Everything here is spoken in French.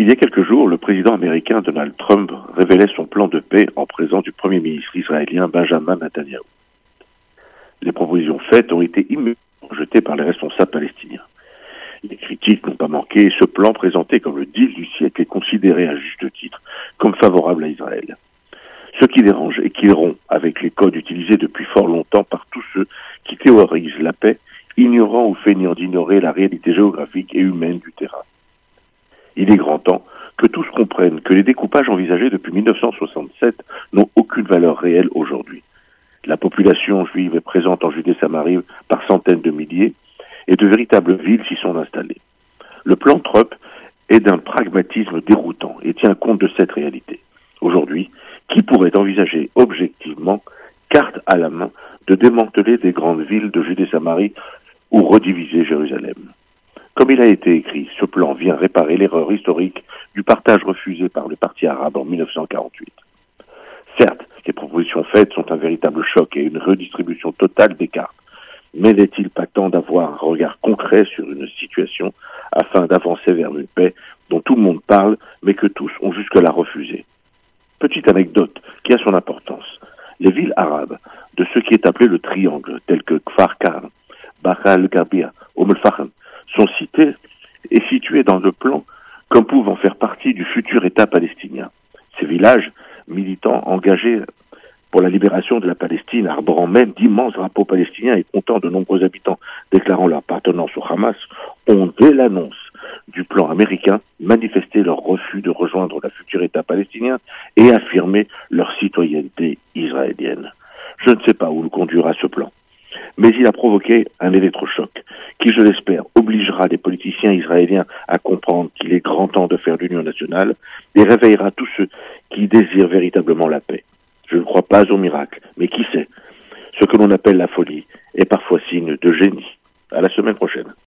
Il y a quelques jours, le président américain Donald Trump révélait son plan de paix en présence du premier ministre israélien Benjamin Netanyahu. Les propositions faites ont été immédiatement rejetées par les responsables palestiniens. Les critiques n'ont pas manqué ce plan présenté comme le deal du siècle est considéré à juste titre comme favorable à Israël. Ce qui dérange et qui rompt avec les codes utilisés depuis fort longtemps par tous ceux qui théorisent la paix, ignorant ou feignant d'ignorer la réalité géographique et humaine du terrain. Il est grand temps que tous comprennent que les découpages envisagés depuis 1967 n'ont aucune valeur réelle aujourd'hui. La population juive est présente en Judée-Samarie par centaines de milliers et de véritables villes s'y sont installées. Le plan Trump est d'un pragmatisme déroutant et tient compte de cette réalité. Aujourd'hui, qui pourrait envisager objectivement, carte à la main, de démanteler des grandes villes de Judée-Samarie ou rediviser Jérusalem? Comme il a été écrit, ce plan vient réparer l'erreur historique du partage refusé par le Parti arabe en 1948. Certes, les propositions faites sont un véritable choc et une redistribution totale des cartes. Mais n'est-il pas temps d'avoir un regard concret sur une situation afin d'avancer vers une paix dont tout le monde parle, mais que tous ont jusque-là refusé? Petite anecdote qui a son importance. Les villes arabes de ce qui est appelé le triangle, tels que Kfar Khan, Bakhal Gabia, Oum sont citées et situées dans le plan comme pouvant faire partie du futur État palestinien. Ces villages militants engagés pour la libération de la Palestine, arborant même d'immenses drapeaux palestiniens et comptant de nombreux habitants déclarant leur appartenance au Hamas, ont, dès l'annonce du plan américain, manifesté leur refus de rejoindre la future État palestinien et affirmé leur citoyenneté israélienne. Je ne sais pas où nous conduira ce plan, mais il a provoqué un électrochoc qui, je l'espère, obligera les politiciens israéliens à comprendre qu'il est grand temps de faire l'union nationale et réveillera tous ceux qui désirent véritablement la paix. Je ne crois pas au miracle, mais qui sait? Ce que l'on appelle la folie est parfois signe de génie. À la semaine prochaine.